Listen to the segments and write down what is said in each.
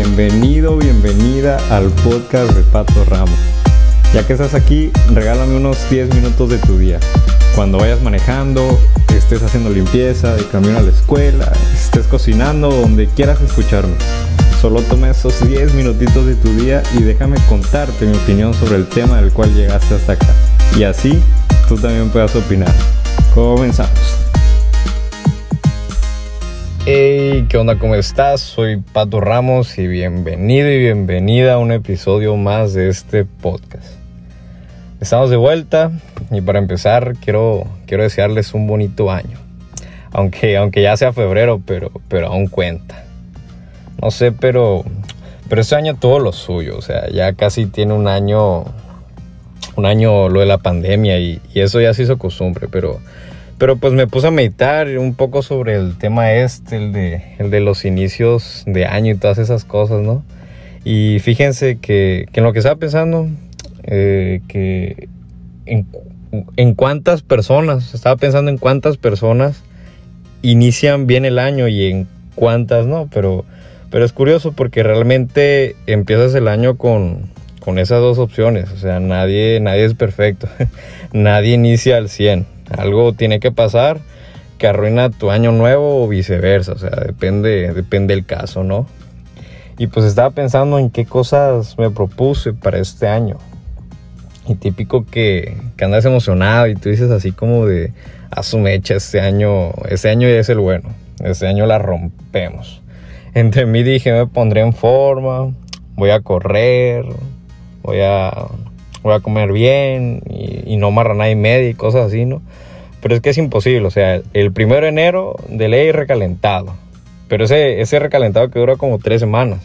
Bienvenido, bienvenida al podcast de Pato Ramos. Ya que estás aquí, regálame unos 10 minutos de tu día. Cuando vayas manejando, estés haciendo limpieza, de camino a la escuela, estés cocinando, donde quieras escucharme. Solo toma esos 10 minutitos de tu día y déjame contarte mi opinión sobre el tema del cual llegaste hasta acá. Y así tú también puedas opinar. Comenzamos. Hey, ¿qué onda? ¿Cómo estás? Soy Pato Ramos y bienvenido y bienvenida a un episodio más de este podcast. Estamos de vuelta y para empezar quiero, quiero desearles un bonito año. Aunque, aunque ya sea febrero, pero, pero aún cuenta. No sé, pero, pero este año todo lo suyo. O sea, ya casi tiene un año, un año lo de la pandemia y, y eso ya se hizo costumbre, pero pero pues me puse a meditar un poco sobre el tema este, el de, el de los inicios de año y todas esas cosas, ¿no? Y fíjense que, en lo que estaba pensando, eh, que en, cuántas personas, estaba pensando en cuántas personas inician bien el año y en cuántas no, pero, pero es curioso porque realmente empiezas el año con, con esas dos opciones, o sea, nadie, nadie es perfecto, nadie inicia al 100 algo tiene que pasar que arruina tu año nuevo o viceversa. O sea, depende, depende del caso, ¿no? Y pues estaba pensando en qué cosas me propuse para este año. Y típico que, que andas emocionado y tú dices así como de, a su mecha, este año, este año es el bueno. Este año la rompemos. Entre mí dije, me pondré en forma, voy a correr, voy a voy a comer bien y, no marraná y media y cosas así, ¿no? Pero es que es imposible, o sea, el primero de enero de ley recalentado. Pero ese, ese recalentado que dura como tres semanas.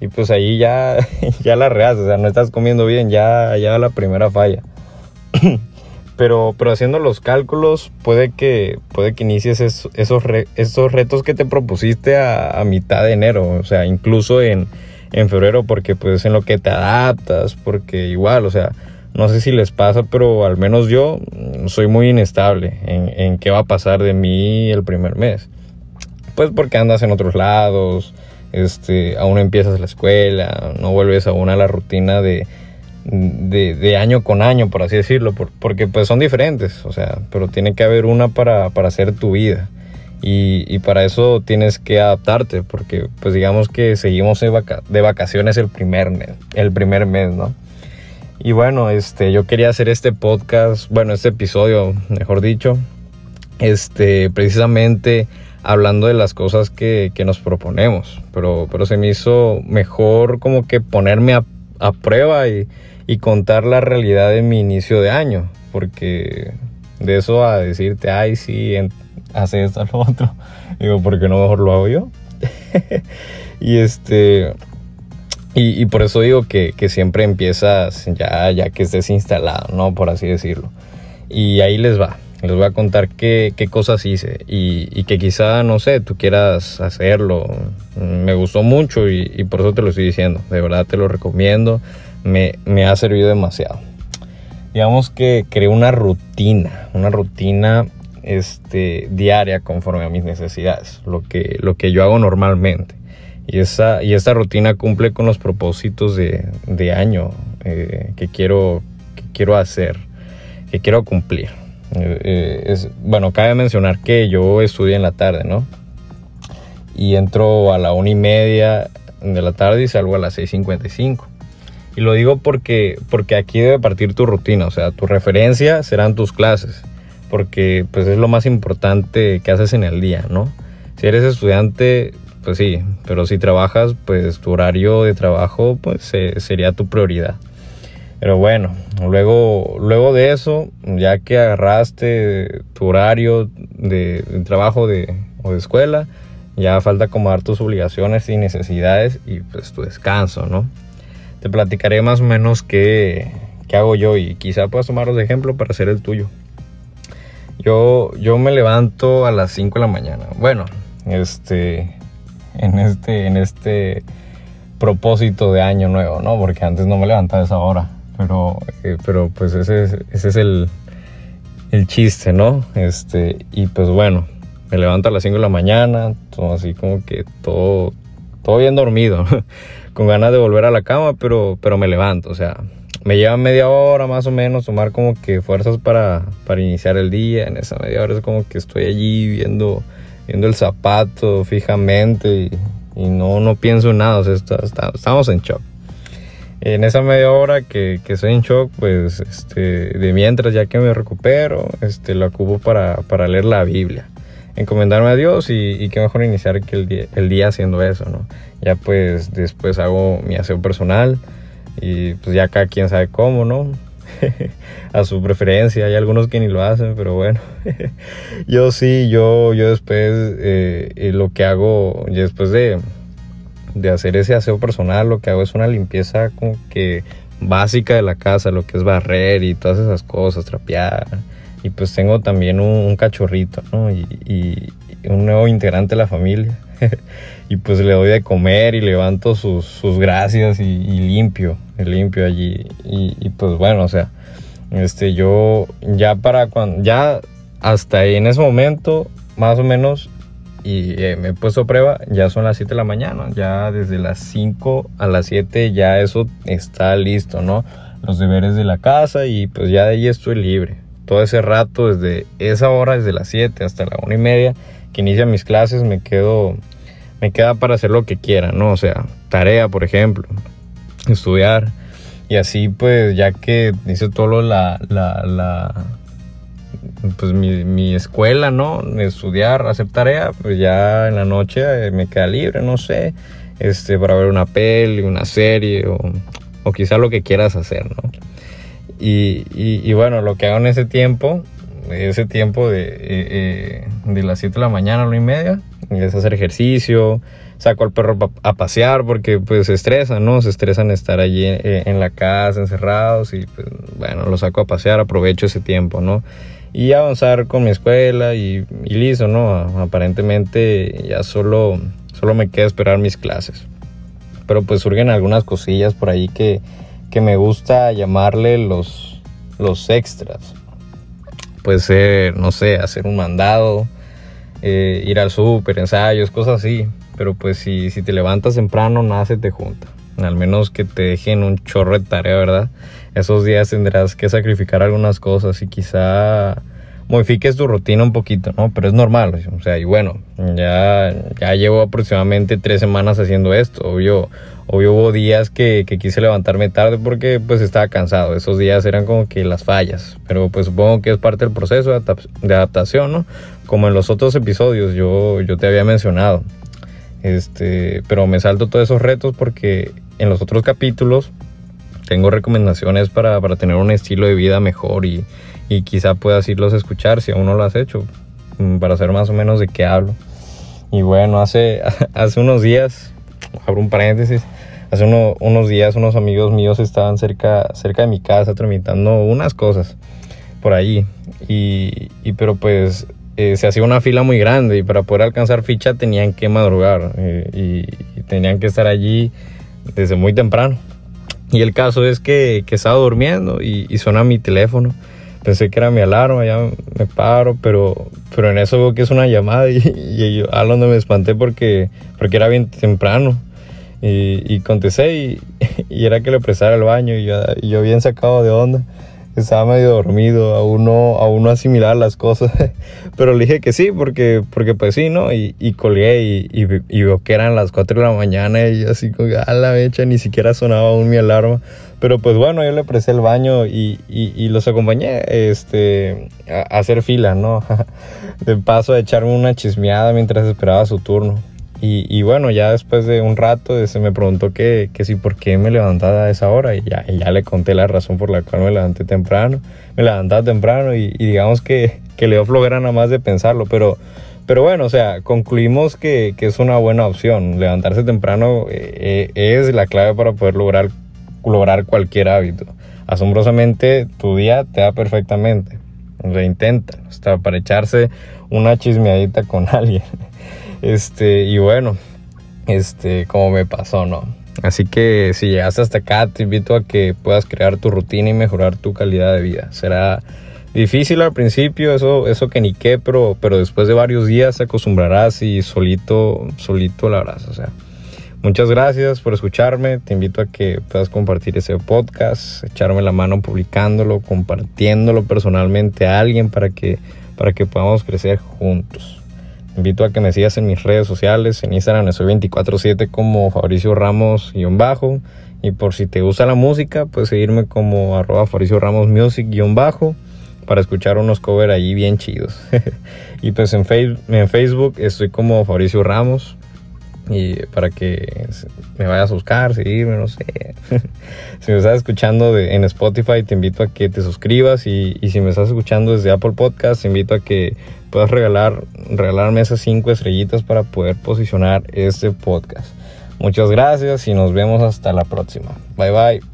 Y pues ahí ya, ya la rehaces, o sea, no estás comiendo bien, ya, ya la primera falla. pero, pero haciendo los cálculos, puede que, puede que inicies esos, esos, retos que te propusiste a, a mitad de enero, o sea, incluso en, en febrero porque pues en lo que te adaptas, porque igual, o sea, no sé si les pasa, pero al menos yo soy muy inestable en, en qué va a pasar de mí el primer mes. Pues porque andas en otros lados, este, aún empiezas la escuela, no vuelves aún a la rutina de, de, de, año con año, por así decirlo, porque pues son diferentes, o sea, pero tiene que haber una para, para hacer tu vida. Y, para eso tienes que adaptarte, porque pues digamos que seguimos de, vacaciones el primer mes, el primer mes, ¿no? Y bueno, este, yo quería hacer este podcast, bueno, este episodio, mejor dicho, este, precisamente hablando de las cosas que, nos proponemos, pero, pero se me hizo mejor como que ponerme a, prueba y, y contar la realidad de mi inicio de año, porque de eso a decirte, ay, sí, hace esto, lo otro. Digo, ¿por qué no mejor lo hago yo? y este. Y, por eso digo que, siempre empiezas ya, ya que estés instalado, ¿no? Por así decirlo. Y ahí les va. Les voy a contar qué, cosas hice y, que quizá, no sé, tú quieras hacerlo. Me gustó mucho y, por eso te lo estoy diciendo. De verdad te lo recomiendo. Me, me ha servido demasiado. Digamos que creé una rutina, una rutina este, diaria conforme a mis necesidades, lo que, lo que yo hago normalmente. Y, esa, y esta rutina cumple con los propósitos de, de año eh, que, quiero, que quiero hacer, que quiero cumplir. Eh, eh, es, bueno, cabe mencionar que yo estudio en la tarde, ¿no? Y entro a la una y media de la tarde y salgo a las 6.55. Y lo digo porque, porque aquí debe partir tu rutina, o sea, tu referencia serán tus clases porque pues es lo más importante que haces en el día, ¿no? Si eres estudiante, pues sí, pero si trabajas, pues tu horario de trabajo pues sería tu prioridad. Pero bueno, luego, luego de eso, ya que agarraste tu horario de, trabajo de, o de escuela, ya falta acomodar tus obligaciones y necesidades y pues tu descanso, ¿no? Te platicaré más o menos qué, qué hago yo y quizá puedas tomaros de ejemplo para hacer el tuyo. Yo, yo me levanto a las 5 de la mañana. Bueno, este, en este, en este propósito de año nuevo, ¿no? Porque antes no me levantaba a esa hora. Pero, eh, pero pues ese, es, ese es el, el chiste, ¿no? Este, y pues bueno, me levanto a las 5 de la mañana, así como que todo, todo bien dormido, con ganas de volver a la cama, pero, pero me levanto, o sea, me lleva media hora más o menos tomar como que fuerzas para, para iniciar el día. En esa media hora es como que estoy allí viendo, viendo el zapato fijamente y, no, no pienso en nada, o sea, estamos en shock. En esa media hora que, que estoy en shock, pues este, de mientras ya que me recupero, este, lo ocupo para, para leer la Biblia encomendarme a Dios y, y qué mejor iniciar que el día, el día haciendo eso, ¿no? Ya pues después hago mi aseo personal, y pues ya cada quien sabe cómo, ¿no? a su preferencia, hay algunos que ni lo hacen, pero bueno, yo sí, yo, yo después eh, lo que hago, después de, de hacer ese aseo personal, lo que hago es una limpieza como que básica de la casa, lo que es barrer y todas esas cosas, trapear. Y pues tengo también un, cachorrito, ¿no? Y, un nuevo integrante de la familia. y pues le doy de comer y levanto sus, sus gracias y, limpio, limpio allí. Y, pues bueno, o sea, este, yo ya para cuando, ya hasta en ese momento, más o menos, y eh, me he puesto a prueba, ya son las 7 de la mañana, ya desde las 5 a las 7 ya eso está listo, ¿no? Los deberes de la casa y pues ya de ahí estoy libre. Todo ese rato, desde esa hora, desde las 7 hasta la 1 y media que inicia mis clases, me quedo me queda para hacer lo que quiera, ¿no? O sea, tarea, por ejemplo, estudiar. Y así, pues, ya que hice todo la, la, la pues mi, mi, escuela, ¿no? Estudiar, hacer tarea, pues ya en la noche eh, me queda libre, no sé, este, para ver una peli, una serie o, o quizá lo que quieras hacer, ¿no? Y, y, bueno, lo que hago en ese tiempo, ese tiempo de, eh, eh, de las 7 de la mañana a la y media, es hacer ejercicio, saco al perro a pasear porque pues se estresan, ¿no? Se estresan estar allí eh, en la casa encerrados y pues, bueno, lo saco a pasear, aprovecho ese tiempo, ¿no? Y avanzar con mi escuela y, listo, ¿no? Aparentemente ya solo, solo me queda esperar mis clases. Pero pues surgen algunas cosillas por ahí que, que me gusta llamarle los, los extras. Puede ser, no sé, hacer un mandado, eh, ir al súper, ensayos, cosas así. Pero pues si, si te levantas temprano, nada se te junta. Al menos que te dejen un chorro de tarea, ¿verdad? Esos días tendrás que sacrificar algunas cosas y quizá modifiques tu rutina un poquito, ¿no? Pero es normal, o sea, y bueno, ya, ya llevo aproximadamente tres semanas haciendo esto, obvio, obvio hubo días que, que, quise levantarme tarde porque pues estaba cansado, esos días eran como que las fallas, pero pues supongo que es parte del proceso de, adaptación, ¿no? Como en los otros episodios yo, yo te había mencionado, este, pero me salto todos esos retos porque en los otros capítulos tengo recomendaciones para, para tener un estilo de vida mejor y y quizá puedas irlos a escuchar si aún no lo has hecho, mm, para saber más o menos de qué hablo. Y bueno, hace, hace unos días, abro un paréntesis, hace unos días unos amigos míos estaban cerca, cerca de mi casa tramitando unas cosas por ahí. Y, y pero pues eh, se hacía una fila muy grande y para poder alcanzar ficha tenían que madrugar eh, y, tenían que estar allí desde muy temprano. Y el caso es que, que estaba durmiendo y, y suena mi teléfono pensé que era mi alarma, ya me paro, pero, pero en eso veo que es una llamada y, y yo a donde me espanté porque, porque era bien temprano. Y, contesté y, y, era que le prestara el baño y yo, y yo bien sacado de onda estaba medio dormido, aún no, aún no asimilar las cosas, pero le dije que sí, porque, porque pues sí, ¿no? Y, y colgué y, y, veo que eran las 4 de la mañana y así como, a la mecha, ni siquiera sonaba aún mi alarma. Pero pues bueno, yo le presté el baño y, y, los acompañé este, a, hacer fila, ¿no? De paso a echarme una chismeada mientras esperaba su turno. Y, bueno, ya después de un rato se me preguntó que, que si por qué me levantaba a esa hora y ya, ya le conté la razón por la cual me levanté temprano. Me levantaba temprano y, digamos que, que le dio flojera nada más de pensarlo, pero, pero bueno, o sea, concluimos que, que es una buena opción. Levantarse temprano eh, eh, es la clave para poder lograr, lograr cualquier hábito. Asombrosamente, tu día te da perfectamente. Reinténtalo, hasta para echarse una chismeadita con alguien. Este, y bueno, este, como me pasó, ¿no? Así que si llegaste hasta acá, te invito a que puedas crear tu rutina y mejorar tu calidad de vida. Será difícil al principio, eso, eso que ni qué, pero, pero después de varios días te acostumbrarás y solito, solito la harás. O sea, Muchas gracias por escucharme. Te invito a que puedas compartir ese podcast, echarme la mano publicándolo, compartiéndolo personalmente a alguien para que, para que podamos crecer juntos. Invito a que me sigas en mis redes sociales. En Instagram estoy 24-7 como Fabricio Ramos-bajo. Y por si te gusta la música, puedes seguirme como arroba Fabricio Ramos Music-bajo para escuchar unos covers ahí bien chidos. y pues en, en Facebook estoy como Fabricio Ramos y para que me vayas a buscar, seguirme, no sé. si me estás escuchando en Spotify, te invito a que te suscribas y, si me estás escuchando desde Apple Podcast, te invito a que puedas regalar, regalarme esas cinco estrellitas para poder posicionar este podcast. Muchas gracias y nos vemos hasta la próxima. Bye bye.